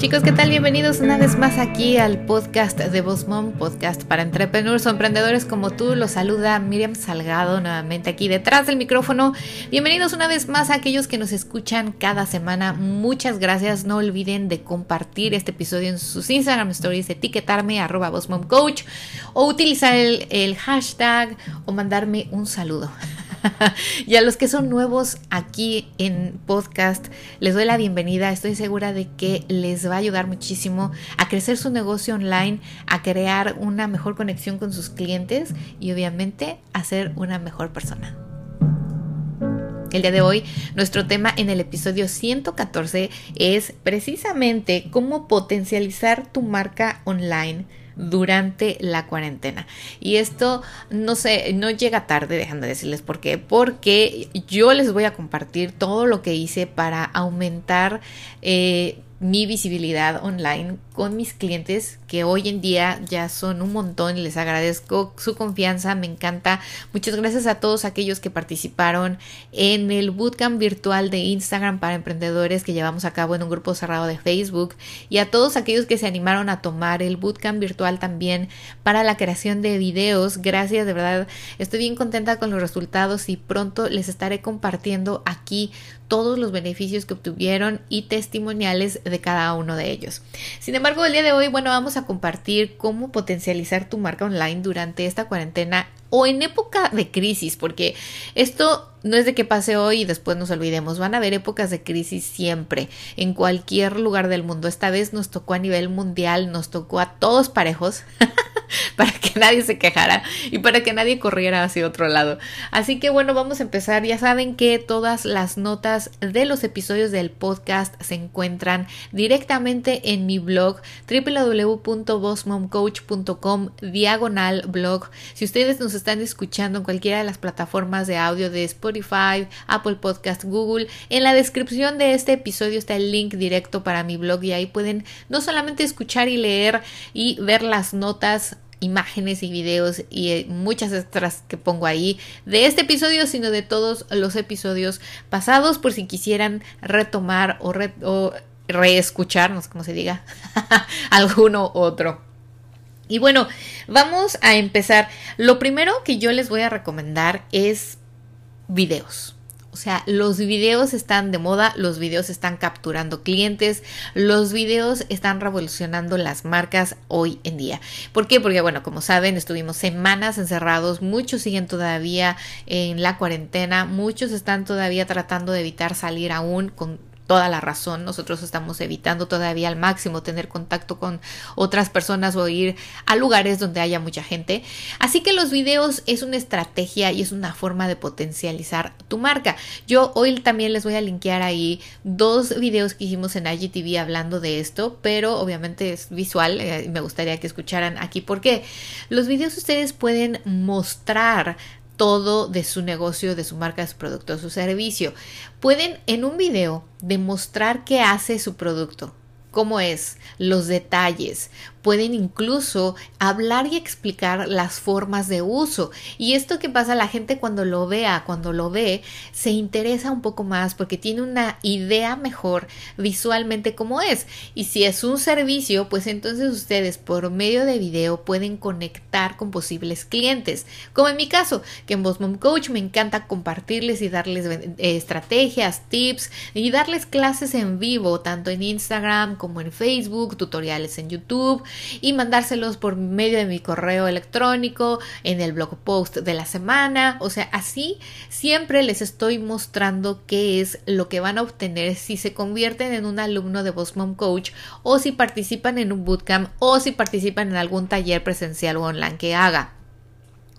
Chicos, ¿qué tal? Bienvenidos una vez más aquí al podcast de Boss Mom, podcast para entrepreneurs o emprendedores como tú. Los saluda Miriam Salgado nuevamente aquí detrás del micrófono. Bienvenidos una vez más a aquellos que nos escuchan cada semana. Muchas gracias. No olviden de compartir este episodio en sus Instagram stories, etiquetarme arroba Coach o utilizar el hashtag o mandarme un saludo. y a los que son nuevos aquí en podcast, les doy la bienvenida. Estoy segura de que les va a ayudar muchísimo a crecer su negocio online, a crear una mejor conexión con sus clientes y obviamente a ser una mejor persona. El día de hoy, nuestro tema en el episodio 114 es precisamente cómo potencializar tu marca online durante la cuarentena. Y esto no sé, no llega tarde, dejando de decirles por qué, porque yo les voy a compartir todo lo que hice para aumentar eh, mi visibilidad online con mis clientes que hoy en día ya son un montón y les agradezco su confianza, me encanta. Muchas gracias a todos aquellos que participaron en el bootcamp virtual de Instagram para emprendedores que llevamos a cabo en un grupo cerrado de Facebook y a todos aquellos que se animaron a tomar el bootcamp virtual también para la creación de videos. Gracias, de verdad, estoy bien contenta con los resultados y pronto les estaré compartiendo aquí todos los beneficios que obtuvieron y testimoniales de cada uno de ellos. Sin embargo, el día de hoy, bueno, vamos a compartir cómo potencializar tu marca online durante esta cuarentena o en época de crisis, porque esto no es de que pase hoy y después nos olvidemos, van a haber épocas de crisis siempre, en cualquier lugar del mundo. Esta vez nos tocó a nivel mundial, nos tocó a todos parejos. para que nadie se quejara y para que nadie corriera hacia otro lado. Así que bueno, vamos a empezar. Ya saben que todas las notas de los episodios del podcast se encuentran directamente en mi blog www.bossmomcoach.com diagonal blog. Si ustedes nos están escuchando en cualquiera de las plataformas de audio de Spotify, Apple Podcast, Google, en la descripción de este episodio está el link directo para mi blog y ahí pueden no solamente escuchar y leer y ver las notas imágenes y videos y eh, muchas extras que pongo ahí de este episodio, sino de todos los episodios pasados, por si quisieran retomar o, o no sé cómo se diga, alguno otro. Y bueno, vamos a empezar. Lo primero que yo les voy a recomendar es videos. O sea, los videos están de moda, los videos están capturando clientes, los videos están revolucionando las marcas hoy en día. ¿Por qué? Porque, bueno, como saben, estuvimos semanas encerrados, muchos siguen todavía en la cuarentena, muchos están todavía tratando de evitar salir aún con toda la razón. Nosotros estamos evitando todavía al máximo tener contacto con otras personas o ir a lugares donde haya mucha gente. Así que los videos es una estrategia y es una forma de potencializar tu marca. Yo hoy también les voy a linkear ahí dos videos que hicimos en IGTV hablando de esto, pero obviamente es visual. Eh, me gustaría que escucharan aquí porque los videos ustedes pueden mostrar todo de su negocio, de su marca, de su producto, su servicio. Pueden en un video demostrar qué hace su producto, cómo es, los detalles. Pueden incluso hablar y explicar las formas de uso. Y esto que pasa, la gente cuando lo vea, cuando lo ve, se interesa un poco más porque tiene una idea mejor visualmente cómo es. Y si es un servicio, pues entonces ustedes por medio de video pueden conectar con posibles clientes. Como en mi caso, que en Boss Mom Coach me encanta compartirles y darles eh, estrategias, tips y darles clases en vivo, tanto en Instagram como en Facebook, tutoriales en YouTube y mandárselos por medio de mi correo electrónico, en el blog post de la semana. O sea, así siempre les estoy mostrando qué es lo que van a obtener si se convierten en un alumno de Boss Coach o si participan en un bootcamp o si participan en algún taller presencial o online que haga.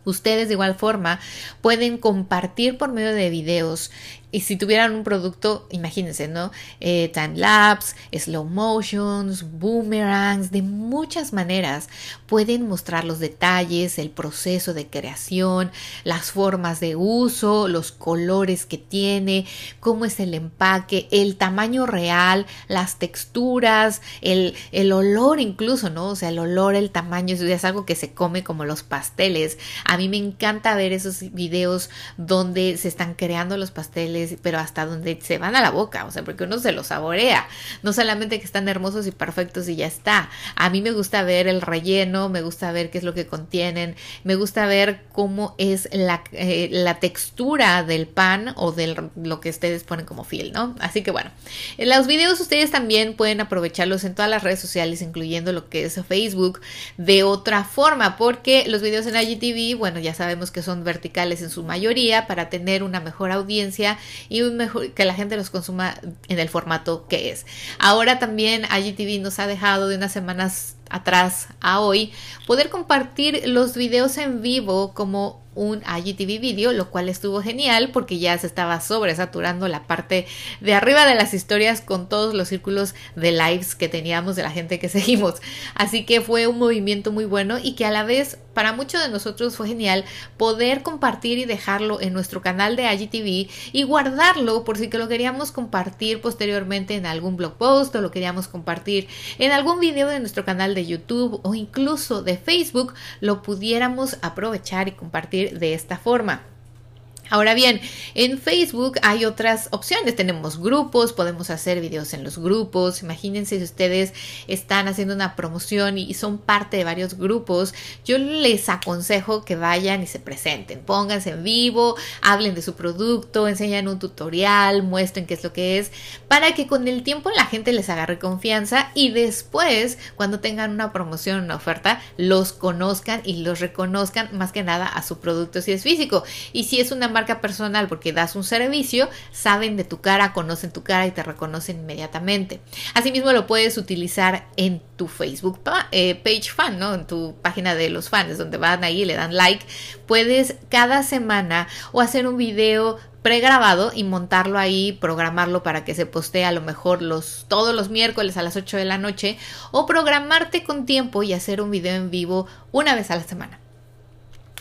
Ustedes de igual forma pueden compartir por medio de videos y si tuvieran un producto, imagínense, ¿no? Eh, time lapse, slow motions, boomerangs, de muchas maneras pueden mostrar los detalles, el proceso de creación, las formas de uso, los colores que tiene, cómo es el empaque, el tamaño real, las texturas, el, el olor incluso, ¿no? O sea, el olor, el tamaño, es algo que se come como los pasteles. A mí me encanta ver esos videos donde se están creando los pasteles, pero hasta donde se van a la boca, o sea, porque uno se los saborea. No solamente que están hermosos y perfectos y ya está. A mí me gusta ver el relleno, me gusta ver qué es lo que contienen, me gusta ver cómo es la, eh, la textura del pan o de lo que ustedes ponen como fiel, ¿no? Así que bueno, en los videos ustedes también pueden aprovecharlos en todas las redes sociales, incluyendo lo que es Facebook, de otra forma, porque los videos en IGTV, bueno, ya sabemos que son verticales en su mayoría para tener una mejor audiencia y un mejor, que la gente los consuma en el formato que es. Ahora también IGTV nos ha dejado de unas semanas atrás a hoy poder compartir los videos en vivo como un IGTV video, lo cual estuvo genial porque ya se estaba sobresaturando la parte de arriba de las historias con todos los círculos de lives que teníamos de la gente que seguimos. Así que fue un movimiento muy bueno y que a la vez para muchos de nosotros fue genial poder compartir y dejarlo en nuestro canal de IGTV y guardarlo por si que lo queríamos compartir posteriormente en algún blog post o lo queríamos compartir en algún video de nuestro canal de YouTube o incluso de Facebook, lo pudiéramos aprovechar y compartir de esta forma. Ahora bien, en Facebook hay otras opciones. Tenemos grupos, podemos hacer videos en los grupos. Imagínense si ustedes están haciendo una promoción y son parte de varios grupos. Yo les aconsejo que vayan y se presenten. Pónganse en vivo, hablen de su producto, enseñan un tutorial, muestren qué es lo que es, para que con el tiempo la gente les agarre confianza y después, cuando tengan una promoción, una oferta, los conozcan y los reconozcan más que nada a su producto si es físico. Y si es una marca personal porque das un servicio, saben de tu cara, conocen tu cara y te reconocen inmediatamente. Asimismo lo puedes utilizar en tu Facebook eh, page fan, ¿no? En tu página de los fans, donde van ahí y le dan like. Puedes cada semana o hacer un video pregrabado y montarlo ahí, programarlo para que se postee a lo mejor los todos los miércoles a las 8 de la noche o programarte con tiempo y hacer un video en vivo una vez a la semana.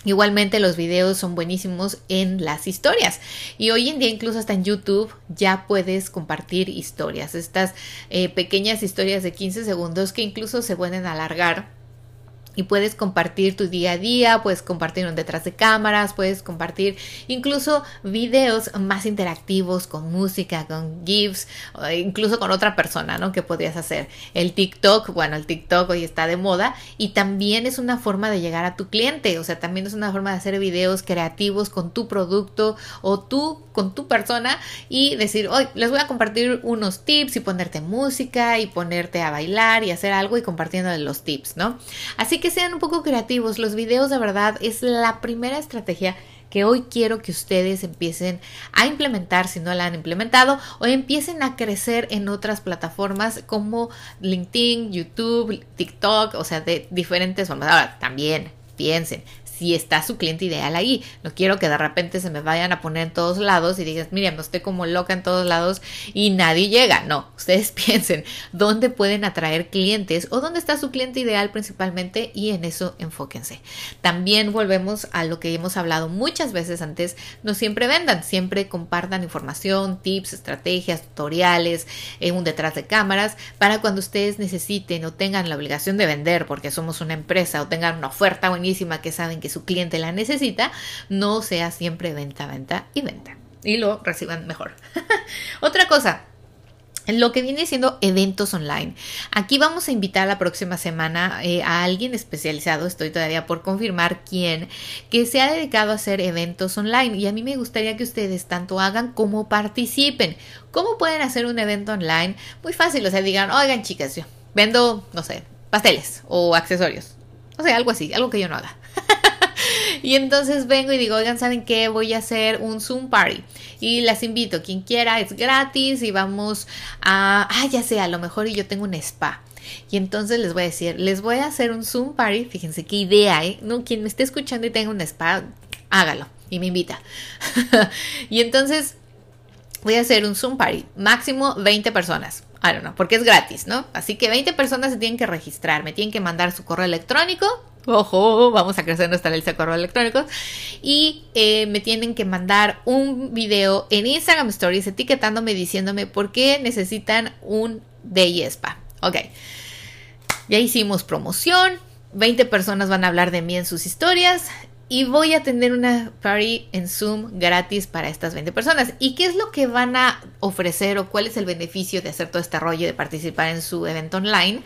Igualmente los videos son buenísimos en las historias. Y hoy en día incluso hasta en YouTube ya puedes compartir historias, estas eh, pequeñas historias de 15 segundos que incluso se pueden alargar y puedes compartir tu día a día, puedes compartir un detrás de cámaras, puedes compartir incluso videos más interactivos con música, con GIFs, incluso con otra persona, ¿no? Que podrías hacer. El TikTok, bueno, el TikTok hoy está de moda y también es una forma de llegar a tu cliente, o sea, también es una forma de hacer videos creativos con tu producto o tú con tu persona y decir, hoy les voy a compartir unos tips y ponerte música y ponerte a bailar y hacer algo y compartiendo los tips, ¿no? Así que sean un poco creativos. Los videos de verdad es la primera estrategia que hoy quiero que ustedes empiecen a implementar si no la han implementado o empiecen a crecer en otras plataformas como LinkedIn, YouTube, TikTok, o sea, de diferentes formas. Ahora, también piensen, si está su cliente ideal ahí. No quiero que de repente se me vayan a poner en todos lados y digas, mira, me estoy como loca en todos lados y nadie llega. No, ustedes piensen dónde pueden atraer clientes o dónde está su cliente ideal principalmente y en eso enfóquense. También volvemos a lo que hemos hablado muchas veces antes, no siempre vendan, siempre compartan información, tips, estrategias, tutoriales, en un detrás de cámaras para cuando ustedes necesiten o tengan la obligación de vender porque somos una empresa o tengan una oferta buenísima que saben que su cliente la necesita, no sea siempre venta, venta y venta. Y lo reciban mejor. Otra cosa, lo que viene siendo eventos online. Aquí vamos a invitar la próxima semana eh, a alguien especializado, estoy todavía por confirmar quién, que se ha dedicado a hacer eventos online. Y a mí me gustaría que ustedes tanto hagan como participen. ¿Cómo pueden hacer un evento online? Muy fácil, o sea, digan, oigan chicas, yo vendo, no sé, pasteles o accesorios. O sea, algo así, algo que yo no haga. y entonces vengo y digo, oigan, ¿saben qué? Voy a hacer un Zoom party. Y las invito, quien quiera, es gratis y vamos a, ah, ya sé, a lo mejor yo tengo un spa. Y entonces les voy a decir, les voy a hacer un Zoom party, fíjense qué idea, ¿eh? No, quien me esté escuchando y tenga un spa, hágalo y me invita. y entonces voy a hacer un Zoom Party, máximo 20 personas. I don't know, porque es gratis, ¿no? Así que 20 personas se tienen que registrar, me tienen que mandar su correo electrónico. Ojo, vamos a crecer nuestra lista de correo electrónicos. Y eh, me tienen que mandar un video en Instagram Stories etiquetándome, diciéndome por qué necesitan un Day Spa. Ok, ya hicimos promoción. 20 personas van a hablar de mí en sus historias y voy a tener una party en Zoom gratis para estas 20 personas. ¿Y qué es lo que van a ofrecer o cuál es el beneficio de hacer todo este rollo de participar en su evento online?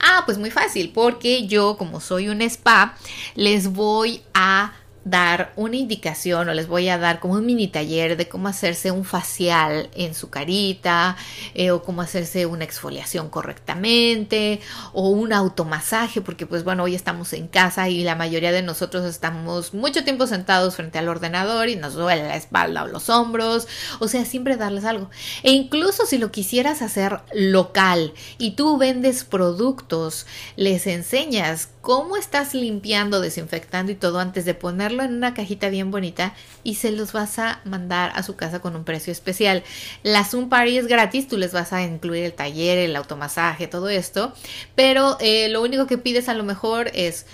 Ah, pues muy fácil, porque yo como soy un spa, les voy a dar una indicación o les voy a dar como un mini taller de cómo hacerse un facial en su carita eh, o cómo hacerse una exfoliación correctamente o un automasaje porque pues bueno hoy estamos en casa y la mayoría de nosotros estamos mucho tiempo sentados frente al ordenador y nos duele la espalda o los hombros o sea siempre darles algo. E incluso si lo quisieras hacer local y tú vendes productos les enseñas cómo estás limpiando desinfectando y todo antes de ponerlo en una cajita bien bonita y se los vas a mandar a su casa con un precio especial. La Zoom Party es gratis, tú les vas a incluir el taller, el automasaje, todo esto, pero eh, lo único que pides a lo mejor es...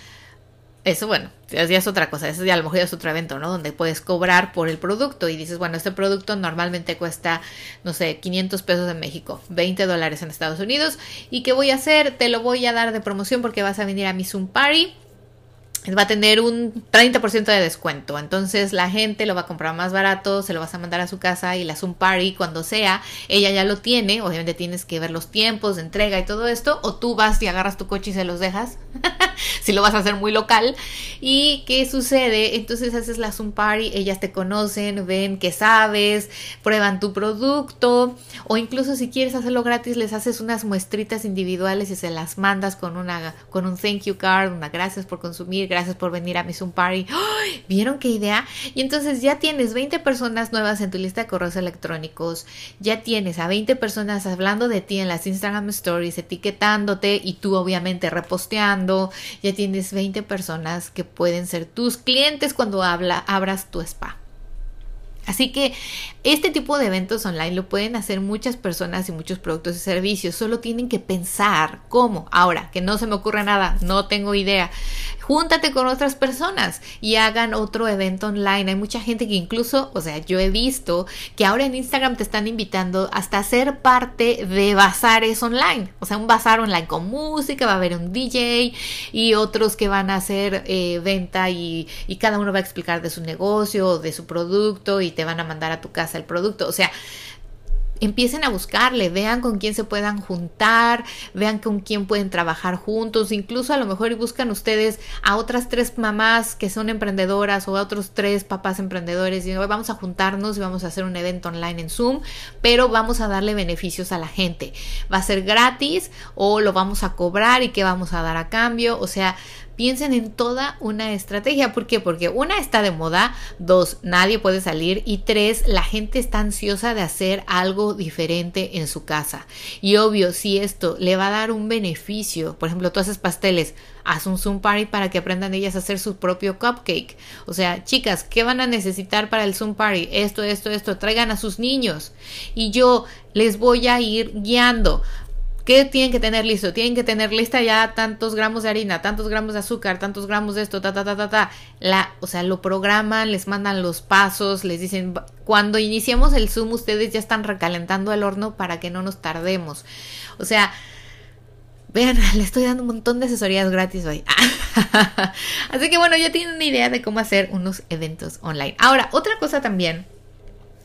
Eso, bueno, ya es otra cosa, eso ya a lo mejor es otro evento, ¿no? Donde puedes cobrar por el producto y dices, bueno, este producto normalmente cuesta, no sé, 500 pesos en México, 20 dólares en Estados Unidos. ¿Y qué voy a hacer? Te lo voy a dar de promoción porque vas a venir a mi Zoom Party va a tener un 30% de descuento. Entonces la gente lo va a comprar más barato, se lo vas a mandar a su casa y la Zoom Party cuando sea, ella ya lo tiene. Obviamente tienes que ver los tiempos de entrega y todo esto. O tú vas y agarras tu coche y se los dejas. si lo vas a hacer muy local. ¿Y qué sucede? Entonces haces la Zoom Party, ellas te conocen, ven que sabes, prueban tu producto. O incluso si quieres hacerlo gratis, les haces unas muestritas individuales y se las mandas con, una, con un thank you card, una gracias por consumir gracias por venir a mi Zoom Party. ¿Vieron qué idea? Y entonces ya tienes 20 personas nuevas en tu lista de correos electrónicos, ya tienes a 20 personas hablando de ti en las Instagram Stories, etiquetándote y tú obviamente reposteando, ya tienes 20 personas que pueden ser tus clientes cuando habla, abras tu spa. Así que este tipo de eventos online lo pueden hacer muchas personas y muchos productos y servicios. Solo tienen que pensar cómo. Ahora, que no se me ocurre nada, no tengo idea. Júntate con otras personas y hagan otro evento online. Hay mucha gente que incluso, o sea, yo he visto que ahora en Instagram te están invitando hasta a ser parte de bazares online. O sea, un bazar online con música, va a haber un DJ y otros que van a hacer eh, venta y, y cada uno va a explicar de su negocio o de su producto y te van a mandar a tu casa el producto. O sea, empiecen a buscarle, vean con quién se puedan juntar, vean con quién pueden trabajar juntos, incluso a lo mejor buscan ustedes a otras tres mamás que son emprendedoras o a otros tres papás emprendedores y vamos a juntarnos y vamos a hacer un evento online en Zoom, pero vamos a darle beneficios a la gente. Va a ser gratis o lo vamos a cobrar y qué vamos a dar a cambio, o sea, piensen en toda una estrategia. ¿Por qué? Porque una está de moda, dos, nadie puede salir y tres, la gente está ansiosa de hacer algo diferente en su casa. Y obvio, si esto le va a dar un beneficio, por ejemplo, tú haces pasteles, haz un Zoom Party para que aprendan ellas a hacer su propio cupcake. O sea, chicas, ¿qué van a necesitar para el Zoom Party? Esto, esto, esto, traigan a sus niños. Y yo les voy a ir guiando. ¿Qué tienen que tener listo? Tienen que tener lista ya tantos gramos de harina, tantos gramos de azúcar, tantos gramos de esto, ta, ta, ta, ta, ta. La, o sea, lo programan, les mandan los pasos, les dicen, cuando iniciemos el Zoom, ustedes ya están recalentando el horno para que no nos tardemos. O sea, vean, le estoy dando un montón de asesorías gratis hoy. Así que bueno, ya tienen una idea de cómo hacer unos eventos online. Ahora, otra cosa también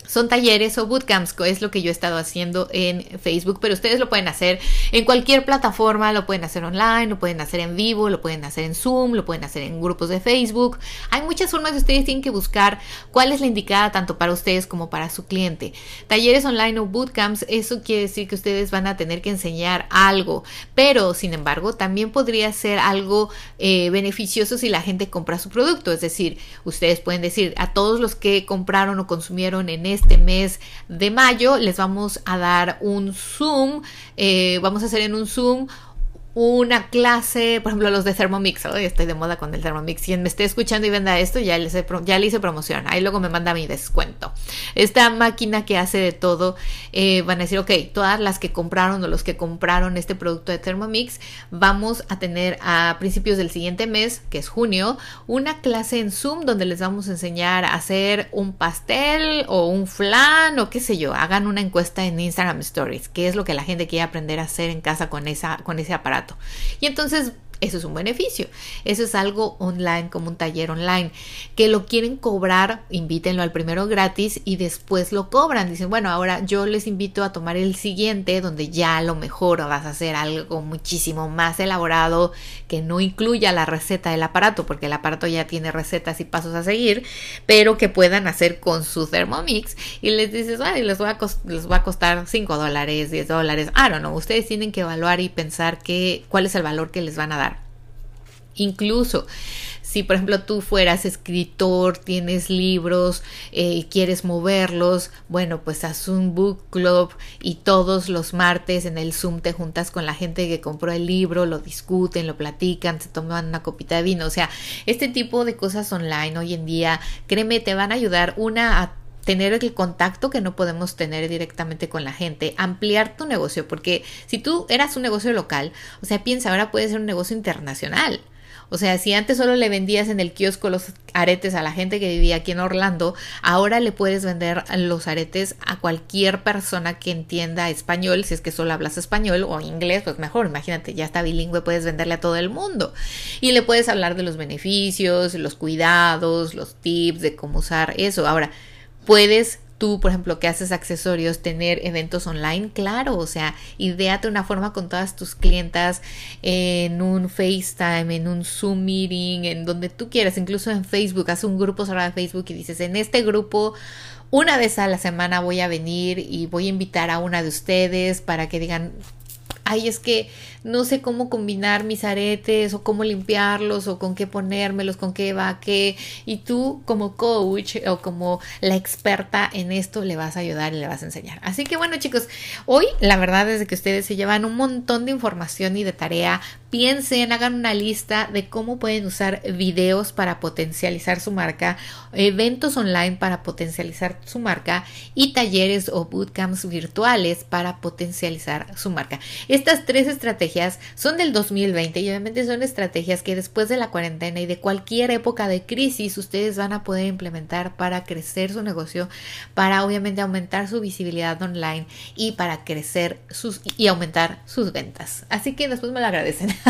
son talleres o bootcamps, es lo que yo he estado haciendo en Facebook, pero ustedes lo pueden hacer en cualquier plataforma, lo pueden hacer online, lo pueden hacer en vivo, lo pueden hacer en Zoom, lo pueden hacer en grupos de Facebook. Hay muchas formas de ustedes tienen que buscar cuál es la indicada tanto para ustedes como para su cliente. Talleres online o bootcamps, eso quiere decir que ustedes van a tener que enseñar algo, pero sin embargo también podría ser algo eh, beneficioso si la gente compra su producto, es decir, ustedes pueden decir a todos los que compraron o consumieron en este mes de mayo les vamos a dar un Zoom, eh, vamos a hacer en un Zoom una clase, por ejemplo, los de Thermomix, hoy estoy de moda con el Thermomix. Quien me esté escuchando y venda esto, ya, les ya le hice promoción. Ahí luego me manda mi descuento. Esta máquina que hace de todo, eh, van a decir, ok, todas las que compraron o los que compraron este producto de Thermomix, vamos a tener a principios del siguiente mes, que es junio, una clase en Zoom donde les vamos a enseñar a hacer un pastel o un flan o qué sé yo. Hagan una encuesta en Instagram Stories, qué es lo que la gente quiere aprender a hacer en casa con, esa, con ese aparato. Y entonces eso es un beneficio. Eso es algo online, como un taller online. Que lo quieren cobrar, invítenlo al primero gratis y después lo cobran. Dicen, bueno, ahora yo les invito a tomar el siguiente, donde ya a lo mejor vas a hacer algo muchísimo más elaborado que no incluya la receta del aparato, porque el aparato ya tiene recetas y pasos a seguir, pero que puedan hacer con su Thermomix. Y les dices, bueno, les va a, les va a costar 5 dólares, 10 dólares. Ah, no, no. Ustedes tienen que evaluar y pensar que, cuál es el valor que les van a dar Incluso si por ejemplo tú fueras escritor, tienes libros y eh, quieres moverlos, bueno, pues haz un book club y todos los martes en el Zoom te juntas con la gente que compró el libro, lo discuten, lo platican, se toman una copita de vino. O sea, este tipo de cosas online hoy en día, créeme, te van a ayudar una a tener el contacto que no podemos tener directamente con la gente, ampliar tu negocio, porque si tú eras un negocio local, o sea, piensa, ahora puede ser un negocio internacional. O sea, si antes solo le vendías en el kiosco los aretes a la gente que vivía aquí en Orlando, ahora le puedes vender los aretes a cualquier persona que entienda español, si es que solo hablas español o inglés, pues mejor, imagínate, ya está bilingüe, puedes venderle a todo el mundo. Y le puedes hablar de los beneficios, los cuidados, los tips de cómo usar eso. Ahora, puedes tú, por ejemplo, que haces accesorios, tener eventos online, claro, o sea, ideate una forma con todas tus clientas en un FaceTime, en un Zoom meeting, en donde tú quieras, incluso en Facebook, haz un grupo cerrado de Facebook y dices, en este grupo una vez a la semana voy a venir y voy a invitar a una de ustedes para que digan, ay, es que no sé cómo combinar mis aretes o cómo limpiarlos o con qué ponérmelos, con qué va qué. Y tú como coach o como la experta en esto le vas a ayudar y le vas a enseñar. Así que bueno chicos, hoy la verdad es que ustedes se llevan un montón de información y de tarea. Piensen, hagan una lista de cómo pueden usar videos para potencializar su marca, eventos online para potencializar su marca y talleres o bootcamps virtuales para potencializar su marca. Estas tres estrategias son del 2020 y obviamente son estrategias que después de la cuarentena y de cualquier época de crisis ustedes van a poder implementar para crecer su negocio, para obviamente aumentar su visibilidad online y para crecer sus y aumentar sus ventas. Así que después me lo agradecen.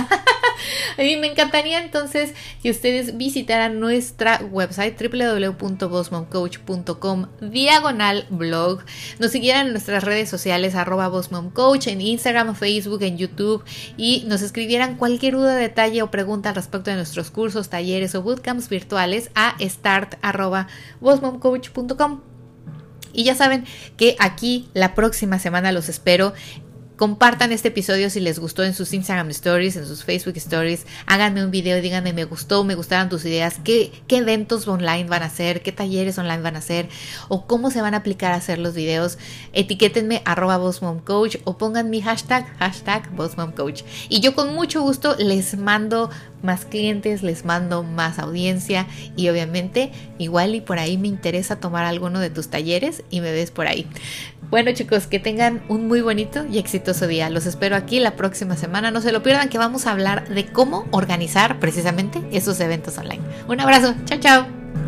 A mí me encantaría entonces que ustedes visitaran nuestra website www.bossmomcoach.com diagonal blog, nos siguieran en nuestras redes sociales arroba bossmomcoach en Instagram, Facebook, en YouTube y nos escribieran cualquier duda, detalle o pregunta al respecto de nuestros cursos, talleres o bootcamps virtuales a start arroba bossmomcoach.com. Y ya saben que aquí la próxima semana los espero Compartan este episodio si les gustó en sus Instagram Stories, en sus Facebook Stories. Háganme un video díganme me gustó, me gustaron tus ideas, qué, qué eventos online van a hacer, qué talleres online van a hacer o cómo se van a aplicar a hacer los videos. Etiquétenme arroba Coach o pongan mi hashtag, hashtag Coach. Y yo con mucho gusto les mando más clientes, les mando más audiencia y obviamente igual y por ahí me interesa tomar alguno de tus talleres y me ves por ahí. Bueno chicos, que tengan un muy bonito y exitoso día. Los espero aquí la próxima semana. No se lo pierdan que vamos a hablar de cómo organizar precisamente esos eventos online. Un abrazo. Chao, chao.